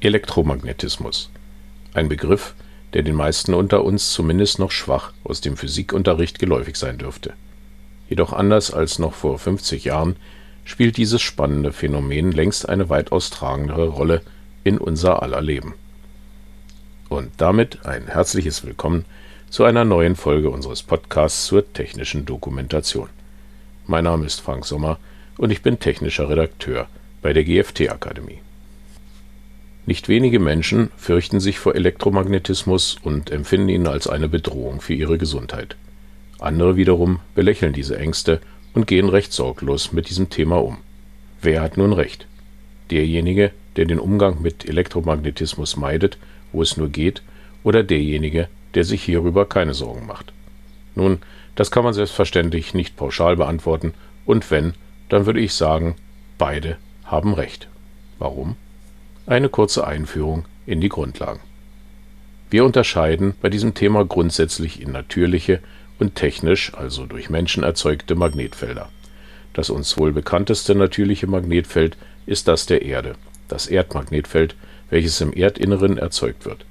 Elektromagnetismus. Ein Begriff, der den meisten unter uns zumindest noch schwach aus dem Physikunterricht geläufig sein dürfte. Jedoch anders als noch vor 50 Jahren spielt dieses spannende Phänomen längst eine weitaus tragendere Rolle in unser aller Leben. Und damit ein herzliches Willkommen zu einer neuen Folge unseres Podcasts zur technischen Dokumentation. Mein Name ist Frank Sommer und ich bin technischer Redakteur bei der GFT Akademie. Nicht wenige Menschen fürchten sich vor Elektromagnetismus und empfinden ihn als eine Bedrohung für ihre Gesundheit. Andere wiederum belächeln diese Ängste und gehen recht sorglos mit diesem Thema um. Wer hat nun recht? Derjenige, der den Umgang mit Elektromagnetismus meidet, wo es nur geht, oder derjenige, der sich hierüber keine Sorgen macht? Nun, das kann man selbstverständlich nicht pauschal beantworten, und wenn, dann würde ich sagen, beide haben recht. Warum? Eine kurze Einführung in die Grundlagen. Wir unterscheiden bei diesem Thema grundsätzlich in natürliche und technisch, also durch Menschen erzeugte Magnetfelder. Das uns wohl bekannteste natürliche Magnetfeld ist das der Erde, das Erdmagnetfeld, welches im Erdinneren erzeugt wird.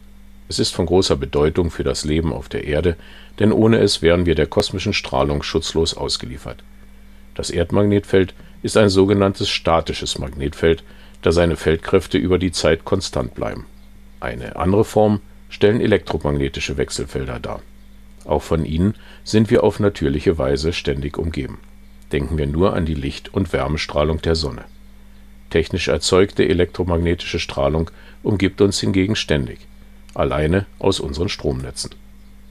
Es ist von großer Bedeutung für das Leben auf der Erde, denn ohne es wären wir der kosmischen Strahlung schutzlos ausgeliefert. Das Erdmagnetfeld ist ein sogenanntes statisches Magnetfeld, da seine Feldkräfte über die Zeit konstant bleiben. Eine andere Form stellen elektromagnetische Wechselfelder dar. Auch von ihnen sind wir auf natürliche Weise ständig umgeben. Denken wir nur an die Licht- und Wärmestrahlung der Sonne. Technisch erzeugte elektromagnetische Strahlung umgibt uns hingegen ständig, alleine aus unseren Stromnetzen.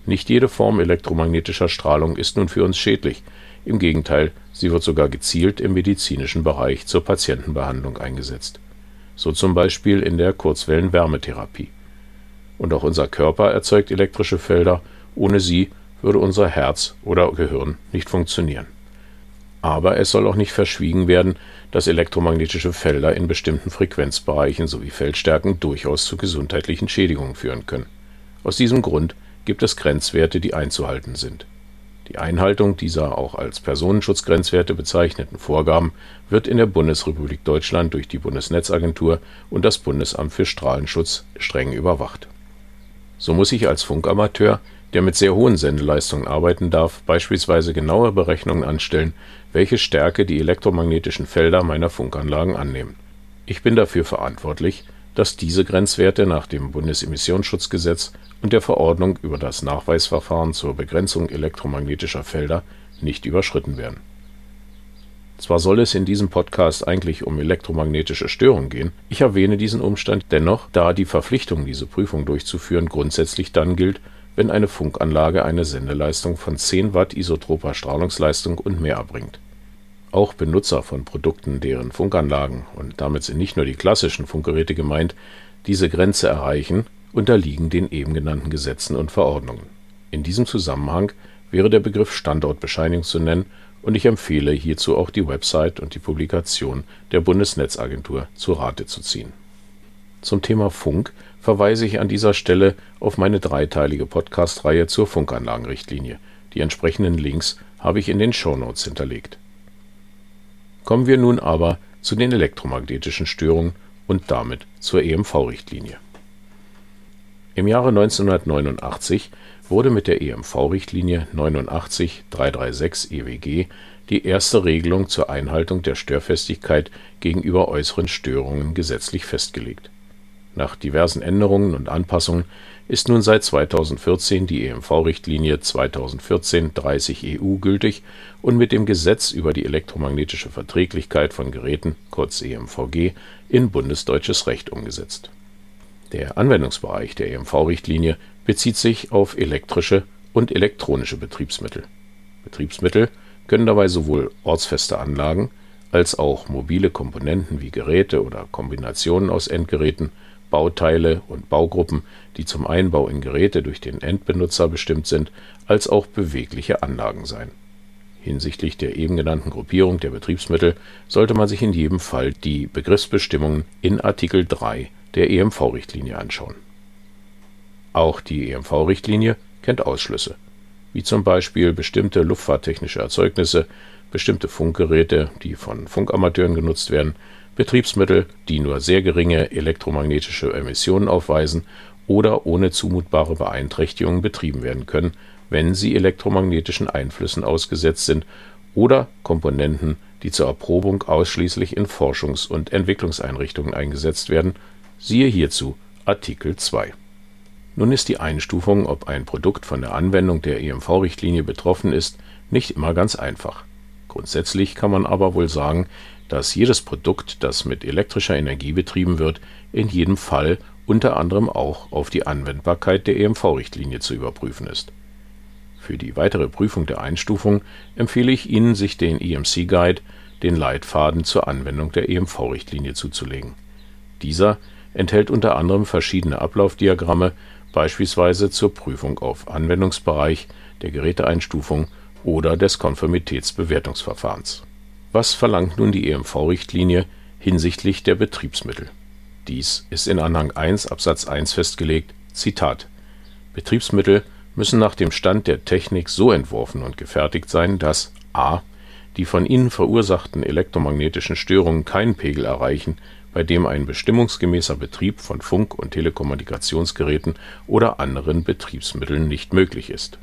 Nicht jede Form elektromagnetischer Strahlung ist nun für uns schädlich, im Gegenteil, sie wird sogar gezielt im medizinischen Bereich zur Patientenbehandlung eingesetzt, so zum Beispiel in der Kurzwellenwärmetherapie. Und auch unser Körper erzeugt elektrische Felder, ohne sie würde unser Herz oder Gehirn nicht funktionieren. Aber es soll auch nicht verschwiegen werden, dass elektromagnetische Felder in bestimmten Frequenzbereichen sowie Feldstärken durchaus zu gesundheitlichen Schädigungen führen können. Aus diesem Grund gibt es Grenzwerte, die einzuhalten sind die Einhaltung dieser auch als Personenschutzgrenzwerte bezeichneten Vorgaben wird in der Bundesrepublik Deutschland durch die Bundesnetzagentur und das Bundesamt für Strahlenschutz streng überwacht. So muss ich als Funkamateur, der mit sehr hohen Sendeleistungen arbeiten darf, beispielsweise genaue Berechnungen anstellen, welche Stärke die elektromagnetischen Felder meiner Funkanlagen annehmen. Ich bin dafür verantwortlich, dass diese Grenzwerte nach dem Bundesemissionsschutzgesetz und der Verordnung über das Nachweisverfahren zur Begrenzung elektromagnetischer Felder nicht überschritten werden. Zwar soll es in diesem Podcast eigentlich um elektromagnetische Störungen gehen, ich erwähne diesen Umstand dennoch, da die Verpflichtung, diese Prüfung durchzuführen, grundsätzlich dann gilt, wenn eine Funkanlage eine Sendeleistung von 10 Watt isotroper Strahlungsleistung und mehr erbringt auch Benutzer von Produkten, deren Funkanlagen (und damit sind nicht nur die klassischen Funkgeräte gemeint) diese Grenze erreichen, unterliegen den eben genannten Gesetzen und Verordnungen. In diesem Zusammenhang wäre der Begriff Standortbescheinigung zu nennen, und ich empfehle hierzu auch die Website und die Publikation der Bundesnetzagentur zu Rate zu ziehen. Zum Thema Funk verweise ich an dieser Stelle auf meine dreiteilige Podcast-Reihe zur Funkanlagenrichtlinie. Die entsprechenden Links habe ich in den Shownotes hinterlegt Kommen wir nun aber zu den elektromagnetischen Störungen und damit zur EMV-Richtlinie. Im Jahre 1989 wurde mit der EMV-Richtlinie 89-336 EWG die erste Regelung zur Einhaltung der Störfestigkeit gegenüber äußeren Störungen gesetzlich festgelegt. Nach diversen Änderungen und Anpassungen ist nun seit 2014 die EMV-Richtlinie 2014/30/EU gültig und mit dem Gesetz über die elektromagnetische Verträglichkeit von Geräten kurz EMVG in bundesdeutsches Recht umgesetzt. Der Anwendungsbereich der EMV-Richtlinie bezieht sich auf elektrische und elektronische Betriebsmittel. Betriebsmittel können dabei sowohl ortsfeste Anlagen als auch mobile Komponenten wie Geräte oder Kombinationen aus Endgeräten Bauteile und Baugruppen, die zum Einbau in Geräte durch den Endbenutzer bestimmt sind, als auch bewegliche Anlagen sein. Hinsichtlich der eben genannten Gruppierung der Betriebsmittel sollte man sich in jedem Fall die Begriffsbestimmungen in Artikel 3 der EMV-Richtlinie anschauen. Auch die EMV-Richtlinie kennt Ausschlüsse, wie zum Beispiel bestimmte luftfahrttechnische Erzeugnisse, bestimmte Funkgeräte, die von Funkamateuren genutzt werden Betriebsmittel, die nur sehr geringe elektromagnetische Emissionen aufweisen oder ohne zumutbare Beeinträchtigungen betrieben werden können, wenn sie elektromagnetischen Einflüssen ausgesetzt sind, oder Komponenten, die zur Erprobung ausschließlich in Forschungs und Entwicklungseinrichtungen eingesetzt werden, siehe hierzu Artikel 2. Nun ist die Einstufung, ob ein Produkt von der Anwendung der EMV-Richtlinie betroffen ist, nicht immer ganz einfach. Grundsätzlich kann man aber wohl sagen, dass jedes Produkt, das mit elektrischer Energie betrieben wird, in jedem Fall unter anderem auch auf die Anwendbarkeit der EMV-Richtlinie zu überprüfen ist. Für die weitere Prüfung der Einstufung empfehle ich Ihnen, sich den EMC Guide, den Leitfaden zur Anwendung der EMV-Richtlinie zuzulegen. Dieser enthält unter anderem verschiedene Ablaufdiagramme, beispielsweise zur Prüfung auf Anwendungsbereich, der Geräteeinstufung oder des Konformitätsbewertungsverfahrens. Was verlangt nun die EMV-Richtlinie hinsichtlich der Betriebsmittel? Dies ist in Anhang 1 Absatz 1 festgelegt: Zitat Betriebsmittel müssen nach dem Stand der Technik so entworfen und gefertigt sein, dass a. die von ihnen verursachten elektromagnetischen Störungen keinen Pegel erreichen, bei dem ein bestimmungsgemäßer Betrieb von Funk und Telekommunikationsgeräten oder anderen Betriebsmitteln nicht möglich ist.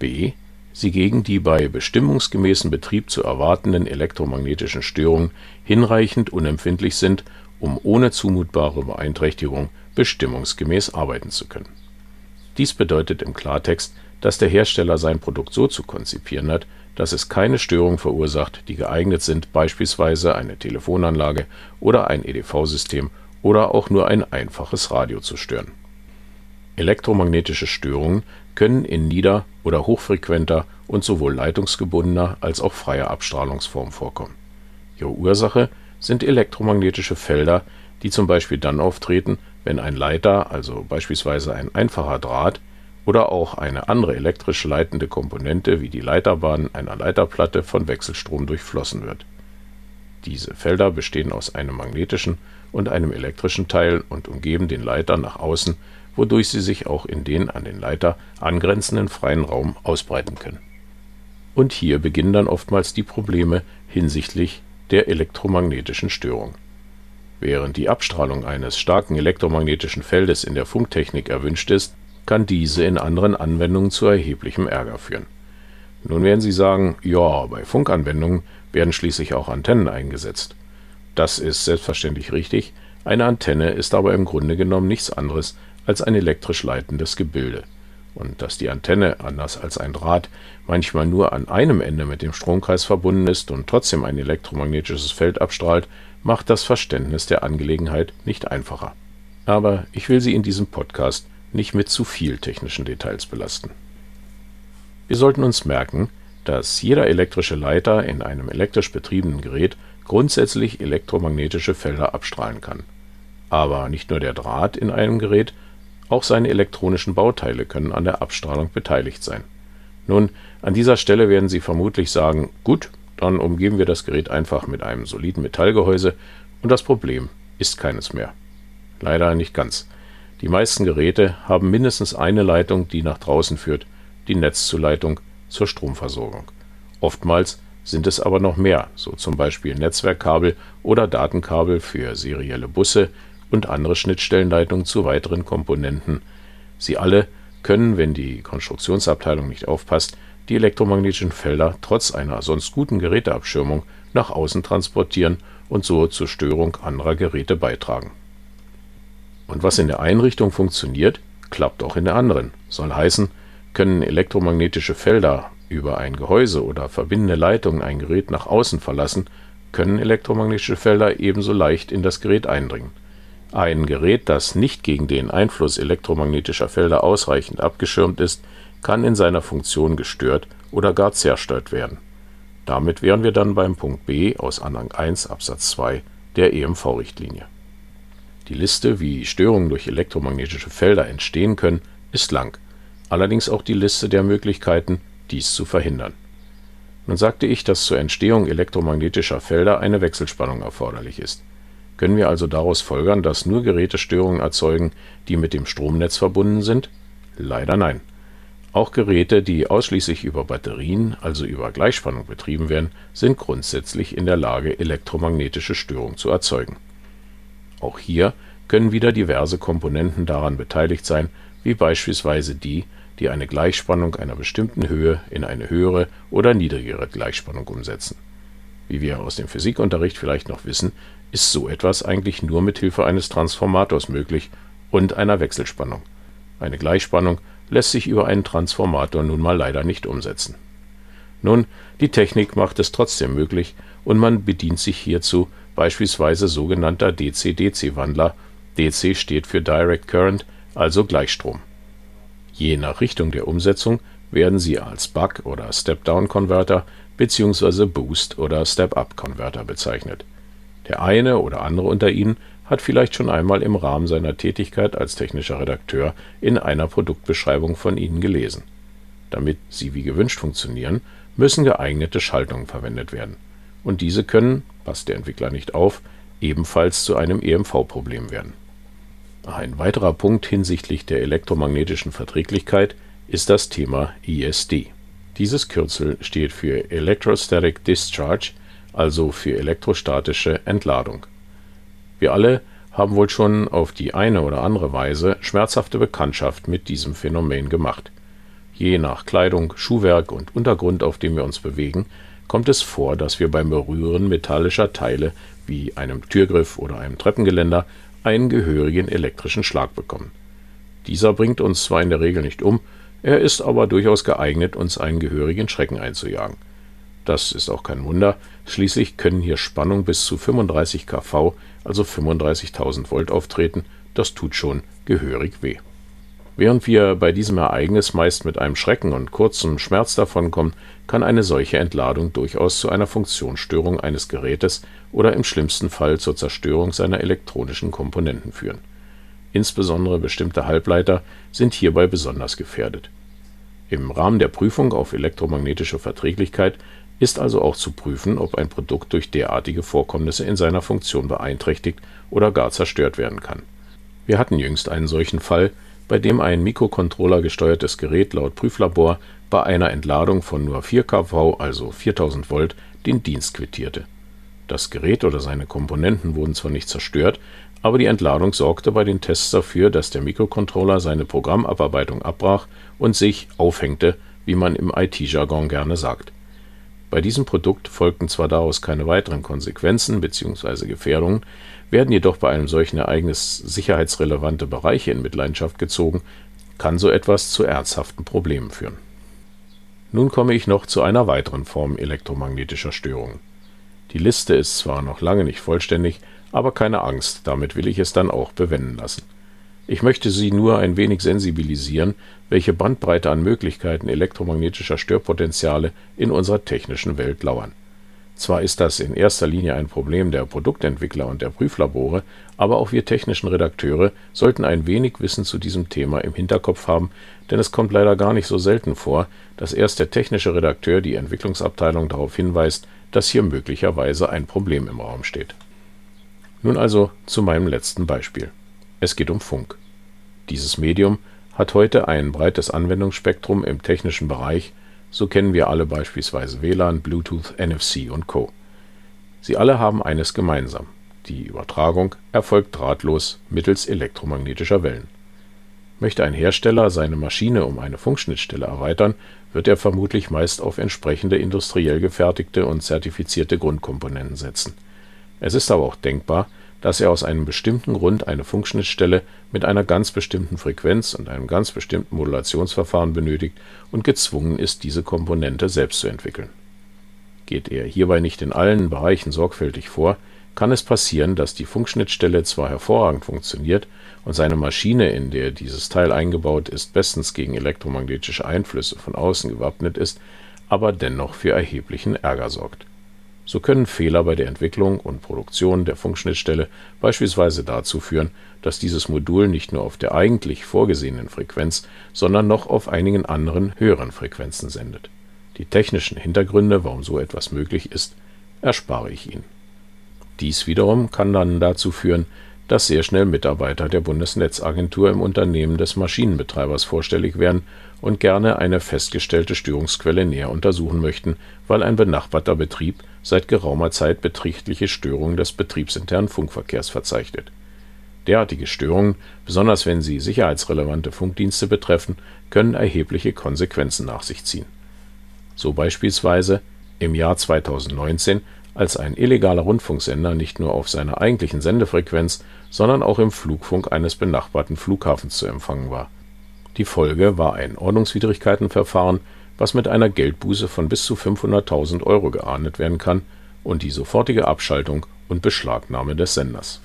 b. sie gegen die bei bestimmungsgemäßen Betrieb zu erwartenden elektromagnetischen Störungen hinreichend unempfindlich sind um ohne zumutbare Beeinträchtigung bestimmungsgemäß arbeiten zu können. Dies bedeutet im Klartext, dass der Hersteller sein Produkt so zu konzipieren hat, dass es keine Störungen verursacht, die geeignet sind, beispielsweise eine Telefonanlage oder ein EDV-System oder auch nur ein einfaches Radio zu stören. Elektromagnetische Störungen können in nieder oder hochfrequenter und sowohl leitungsgebundener als auch freier Abstrahlungsform vorkommen. Ihre Ursache sind elektromagnetische Felder, die zum Beispiel dann auftreten, wenn ein Leiter, also beispielsweise ein einfacher Draht oder auch eine andere elektrisch leitende Komponente wie die Leiterbahn einer Leiterplatte von Wechselstrom durchflossen wird. Diese Felder bestehen aus einem magnetischen und einem elektrischen Teil und umgeben den Leiter nach außen, wodurch sie sich auch in den an den Leiter angrenzenden freien Raum ausbreiten können. Und hier beginnen dann oftmals die Probleme hinsichtlich der elektromagnetischen Störung. Während die Abstrahlung eines starken elektromagnetischen Feldes in der Funktechnik erwünscht ist, kann diese in anderen Anwendungen zu erheblichem Ärger führen. Nun werden Sie sagen, ja, bei Funkanwendungen werden schließlich auch Antennen eingesetzt. Das ist selbstverständlich richtig, eine Antenne ist aber im Grunde genommen nichts anderes als ein elektrisch leitendes Gebilde und dass die Antenne, anders als ein Draht, manchmal nur an einem Ende mit dem Stromkreis verbunden ist und trotzdem ein elektromagnetisches Feld abstrahlt, macht das Verständnis der Angelegenheit nicht einfacher. Aber ich will Sie in diesem Podcast nicht mit zu viel technischen Details belasten. Wir sollten uns merken, dass jeder elektrische Leiter in einem elektrisch betriebenen Gerät grundsätzlich elektromagnetische Felder abstrahlen kann. Aber nicht nur der Draht in einem Gerät, auch seine elektronischen Bauteile können an der Abstrahlung beteiligt sein. Nun, an dieser Stelle werden Sie vermutlich sagen, gut, dann umgeben wir das Gerät einfach mit einem soliden Metallgehäuse und das Problem ist keines mehr. Leider nicht ganz. Die meisten Geräte haben mindestens eine Leitung, die nach draußen führt, die Netzzuleitung zur Stromversorgung. Oftmals sind es aber noch mehr, so zum Beispiel Netzwerkkabel oder Datenkabel für serielle Busse, und andere Schnittstellenleitungen zu weiteren Komponenten. Sie alle können, wenn die Konstruktionsabteilung nicht aufpasst, die elektromagnetischen Felder trotz einer sonst guten Geräteabschirmung nach außen transportieren und so zur Störung anderer Geräte beitragen. Und was in der Einrichtung funktioniert, klappt auch in der anderen. Soll heißen, können elektromagnetische Felder über ein Gehäuse oder verbindende Leitungen ein Gerät nach außen verlassen, können elektromagnetische Felder ebenso leicht in das Gerät eindringen. Ein Gerät, das nicht gegen den Einfluss elektromagnetischer Felder ausreichend abgeschirmt ist, kann in seiner Funktion gestört oder gar zerstört werden. Damit wären wir dann beim Punkt B aus Anhang 1 Absatz 2 der EMV-Richtlinie. Die Liste, wie Störungen durch elektromagnetische Felder entstehen können, ist lang, allerdings auch die Liste der Möglichkeiten, dies zu verhindern. Nun sagte ich, dass zur Entstehung elektromagnetischer Felder eine Wechselspannung erforderlich ist. Können wir also daraus folgern, dass nur Geräte Störungen erzeugen, die mit dem Stromnetz verbunden sind? Leider nein. Auch Geräte, die ausschließlich über Batterien, also über Gleichspannung betrieben werden, sind grundsätzlich in der Lage, elektromagnetische Störung zu erzeugen. Auch hier können wieder diverse Komponenten daran beteiligt sein, wie beispielsweise die, die eine Gleichspannung einer bestimmten Höhe in eine höhere oder niedrigere Gleichspannung umsetzen. Wie wir aus dem Physikunterricht vielleicht noch wissen, ist so etwas eigentlich nur mit Hilfe eines Transformators möglich und einer Wechselspannung. Eine Gleichspannung lässt sich über einen Transformator nun mal leider nicht umsetzen. Nun, die Technik macht es trotzdem möglich und man bedient sich hierzu beispielsweise sogenannter DC-DC-Wandler. DC steht für Direct Current, also Gleichstrom. Je nach Richtung der Umsetzung werden sie als Buck- oder Step-Down-Konverter bzw. Boost- oder Step-Up-Konverter bezeichnet. Der eine oder andere unter Ihnen hat vielleicht schon einmal im Rahmen seiner Tätigkeit als technischer Redakteur in einer Produktbeschreibung von ihnen gelesen. Damit sie wie gewünscht funktionieren, müssen geeignete Schaltungen verwendet werden. Und diese können, passt der Entwickler nicht auf, ebenfalls zu einem EMV-Problem werden. Ein weiterer Punkt hinsichtlich der elektromagnetischen Verträglichkeit ist das Thema ESD. Dieses Kürzel steht für Electrostatic Discharge, also für elektrostatische Entladung. Wir alle haben wohl schon auf die eine oder andere Weise schmerzhafte Bekanntschaft mit diesem Phänomen gemacht. Je nach Kleidung, Schuhwerk und Untergrund, auf dem wir uns bewegen, kommt es vor, dass wir beim Berühren metallischer Teile wie einem Türgriff oder einem Treppengeländer einen gehörigen elektrischen Schlag bekommen. Dieser bringt uns zwar in der Regel nicht um, er ist aber durchaus geeignet, uns einen gehörigen Schrecken einzujagen. Das ist auch kein Wunder, schließlich können hier Spannung bis zu 35 kV, also 35.000 Volt auftreten, das tut schon gehörig weh. Während wir bei diesem Ereignis meist mit einem Schrecken und kurzem Schmerz davonkommen, kann eine solche Entladung durchaus zu einer Funktionsstörung eines Gerätes oder im schlimmsten Fall zur Zerstörung seiner elektronischen Komponenten führen. Insbesondere bestimmte Halbleiter sind hierbei besonders gefährdet. Im Rahmen der Prüfung auf elektromagnetische Verträglichkeit ist also auch zu prüfen, ob ein Produkt durch derartige Vorkommnisse in seiner Funktion beeinträchtigt oder gar zerstört werden kann. Wir hatten jüngst einen solchen Fall, bei dem ein Mikrocontroller-gesteuertes Gerät laut Prüflabor bei einer Entladung von nur 4 kV, also 4000 Volt, den Dienst quittierte. Das Gerät oder seine Komponenten wurden zwar nicht zerstört, aber die Entladung sorgte bei den Tests dafür, dass der Mikrocontroller seine Programmabarbeitung abbrach und sich aufhängte, wie man im IT-Jargon gerne sagt bei diesem Produkt folgten zwar daraus keine weiteren Konsequenzen bzw. Gefährdungen, werden jedoch bei einem solchen Ereignis sicherheitsrelevante Bereiche in Mitleidenschaft gezogen, kann so etwas zu ernsthaften Problemen führen. Nun komme ich noch zu einer weiteren Form elektromagnetischer Störungen. Die Liste ist zwar noch lange nicht vollständig, aber keine Angst, damit will ich es dann auch bewenden lassen ich möchte Sie nur ein wenig sensibilisieren, welche Bandbreite an Möglichkeiten elektromagnetischer Störpotenziale in unserer technischen Welt lauern. Zwar ist das in erster Linie ein Problem der Produktentwickler und der Prüflabore, aber auch wir technischen Redakteure sollten ein wenig Wissen zu diesem Thema im Hinterkopf haben, denn es kommt leider gar nicht so selten vor, dass erst der technische Redakteur die Entwicklungsabteilung darauf hinweist, dass hier möglicherweise ein Problem im Raum steht. Nun also zu meinem letzten Beispiel. Es geht um Funk. Dieses Medium hat heute ein breites Anwendungsspektrum im technischen Bereich, so kennen wir alle beispielsweise WLAN, Bluetooth, NFC und Co. Sie alle haben eines gemeinsam: Die Übertragung erfolgt drahtlos mittels elektromagnetischer Wellen. Möchte ein Hersteller seine Maschine um eine Funkschnittstelle erweitern, wird er vermutlich meist auf entsprechende industriell gefertigte und zertifizierte Grundkomponenten setzen. Es ist aber auch denkbar dass er aus einem bestimmten Grund eine Funkschnittstelle mit einer ganz bestimmten Frequenz und einem ganz bestimmten Modulationsverfahren benötigt und gezwungen ist, diese Komponente selbst zu entwickeln. Geht er hierbei nicht in allen Bereichen sorgfältig vor, kann es passieren, dass die Funkschnittstelle zwar hervorragend funktioniert und seine Maschine, in der dieses Teil eingebaut ist, bestens gegen elektromagnetische Einflüsse von außen gewappnet ist, aber dennoch für erheblichen Ärger sorgt so können Fehler bei der Entwicklung und Produktion der Funkschnittstelle beispielsweise dazu führen, dass dieses Modul nicht nur auf der eigentlich vorgesehenen Frequenz, sondern noch auf einigen anderen höheren Frequenzen sendet. Die technischen Hintergründe, warum so etwas möglich ist, erspare ich Ihnen. Dies wiederum kann dann dazu führen, dass sehr schnell Mitarbeiter der Bundesnetzagentur im Unternehmen des Maschinenbetreibers vorstellig werden und gerne eine festgestellte Störungsquelle näher untersuchen möchten, weil ein benachbarter Betrieb seit geraumer Zeit beträchtliche Störungen des betriebsinternen Funkverkehrs verzeichnet. Derartige Störungen, besonders wenn sie sicherheitsrelevante Funkdienste betreffen, können erhebliche Konsequenzen nach sich ziehen. So beispielsweise im Jahr 2019, als ein illegaler Rundfunksender nicht nur auf seiner eigentlichen Sendefrequenz, sondern auch im Flugfunk eines benachbarten Flughafens zu empfangen war. Die Folge war ein Ordnungswidrigkeitenverfahren, was mit einer Geldbuße von bis zu 500.000 Euro geahndet werden kann und die sofortige Abschaltung und Beschlagnahme des Senders.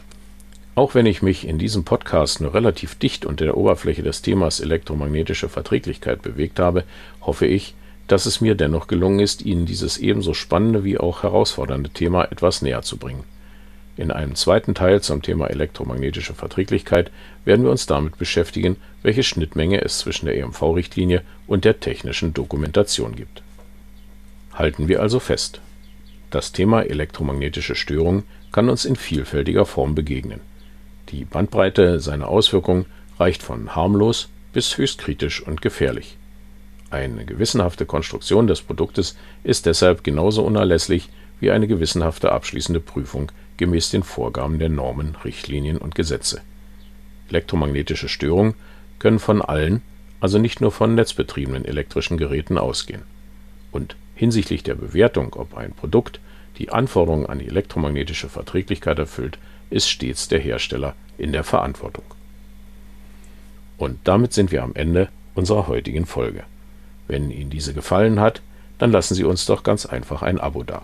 Auch wenn ich mich in diesem Podcast nur relativ dicht unter der Oberfläche des Themas elektromagnetische Verträglichkeit bewegt habe, hoffe ich, dass es mir dennoch gelungen ist, Ihnen dieses ebenso spannende wie auch herausfordernde Thema etwas näher zu bringen. In einem zweiten Teil zum Thema elektromagnetische Verträglichkeit werden wir uns damit beschäftigen, welche Schnittmenge es zwischen der EMV-Richtlinie und der technischen Dokumentation gibt. Halten wir also fest. Das Thema elektromagnetische Störungen kann uns in vielfältiger Form begegnen. Die Bandbreite seiner Auswirkungen reicht von harmlos bis höchst kritisch und gefährlich. Eine gewissenhafte Konstruktion des Produktes ist deshalb genauso unerlässlich wie eine gewissenhafte abschließende Prüfung gemäß den Vorgaben der Normen, Richtlinien und Gesetze. Elektromagnetische Störungen können von allen, also nicht nur von netzbetriebenen elektrischen Geräten ausgehen. Und hinsichtlich der Bewertung, ob ein Produkt die Anforderungen an die elektromagnetische Verträglichkeit erfüllt, ist stets der Hersteller in der Verantwortung. Und damit sind wir am Ende unserer heutigen Folge. Wenn Ihnen diese gefallen hat, dann lassen Sie uns doch ganz einfach ein Abo da.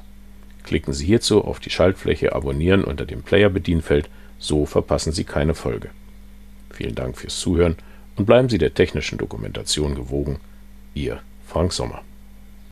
Klicken Sie hierzu auf die Schaltfläche Abonnieren unter dem Player-Bedienfeld, so verpassen Sie keine Folge. Vielen Dank fürs Zuhören und bleiben Sie der technischen Dokumentation gewogen. Ihr Frank Sommer.